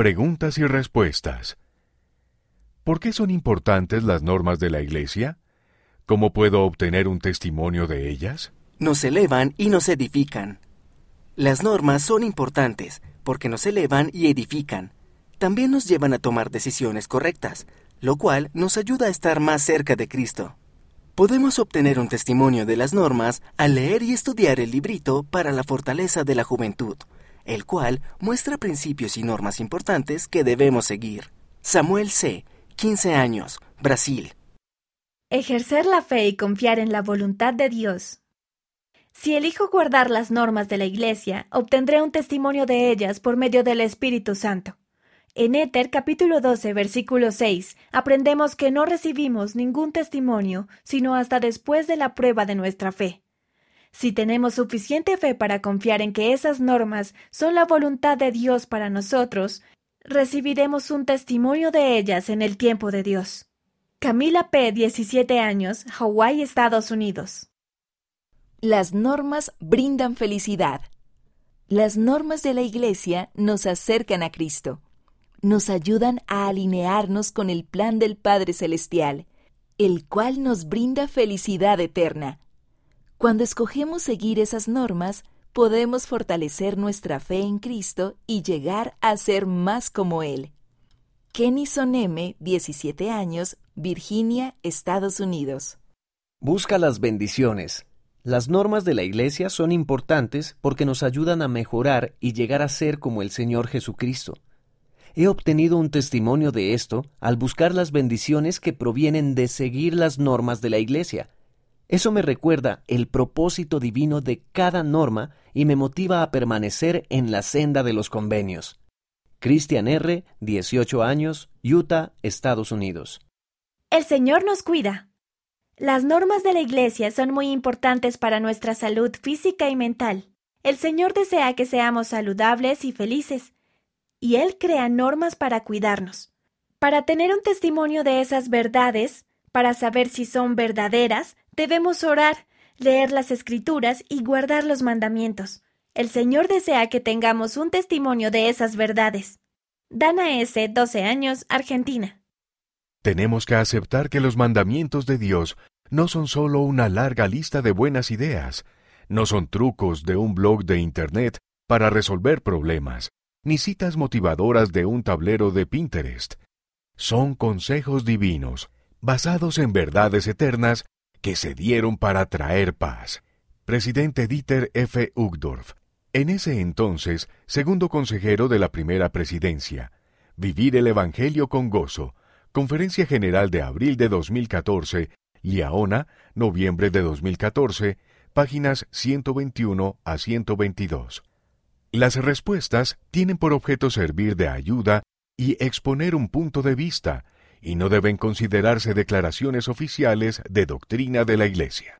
Preguntas y respuestas. ¿Por qué son importantes las normas de la Iglesia? ¿Cómo puedo obtener un testimonio de ellas? Nos elevan y nos edifican. Las normas son importantes porque nos elevan y edifican. También nos llevan a tomar decisiones correctas, lo cual nos ayuda a estar más cerca de Cristo. Podemos obtener un testimonio de las normas al leer y estudiar el librito para la fortaleza de la juventud, el cual muestra principios y normas importantes que debemos seguir. Samuel C., 15 años, Brasil. Ejercer la fe y confiar en la voluntad de Dios. Si elijo guardar las normas de la Iglesia, obtendré un testimonio de ellas por medio del Espíritu Santo. En Éter capítulo 12 versículo 6 aprendemos que no recibimos ningún testimonio sino hasta después de la prueba de nuestra fe. Si tenemos suficiente fe para confiar en que esas normas son la voluntad de Dios para nosotros, recibiremos un testimonio de ellas en el tiempo de Dios. Camila P., 17 años, Hawái, Estados Unidos. Las normas brindan felicidad. Las normas de la Iglesia nos acercan a Cristo nos ayudan a alinearnos con el plan del Padre Celestial, el cual nos brinda felicidad eterna. Cuando escogemos seguir esas normas, podemos fortalecer nuestra fe en Cristo y llegar a ser más como Él. Kenny Soneme, 17 años, Virginia, Estados Unidos. Busca las bendiciones. Las normas de la Iglesia son importantes porque nos ayudan a mejorar y llegar a ser como el Señor Jesucristo. He obtenido un testimonio de esto al buscar las bendiciones que provienen de seguir las normas de la Iglesia. Eso me recuerda el propósito divino de cada norma y me motiva a permanecer en la senda de los convenios. Christian R., 18 años, Utah, Estados Unidos. El Señor nos cuida. Las normas de la Iglesia son muy importantes para nuestra salud física y mental. El Señor desea que seamos saludables y felices y Él crea normas para cuidarnos. Para tener un testimonio de esas verdades, para saber si son verdaderas, debemos orar, leer las escrituras y guardar los mandamientos. El Señor desea que tengamos un testimonio de esas verdades. Dana S., 12 años, Argentina. Tenemos que aceptar que los mandamientos de Dios no son solo una larga lista de buenas ideas, no son trucos de un blog de Internet para resolver problemas, ni citas motivadoras de un tablero de Pinterest. Son consejos divinos, basados en verdades eternas que se dieron para traer paz. Presidente Dieter F. Uchtdorf, en ese entonces segundo consejero de la primera presidencia. Vivir el Evangelio con gozo. Conferencia General de abril de 2014, Liaona, noviembre de 2014, páginas 121 a 122. Las respuestas tienen por objeto servir de ayuda y exponer un punto de vista, y no deben considerarse declaraciones oficiales de doctrina de la Iglesia.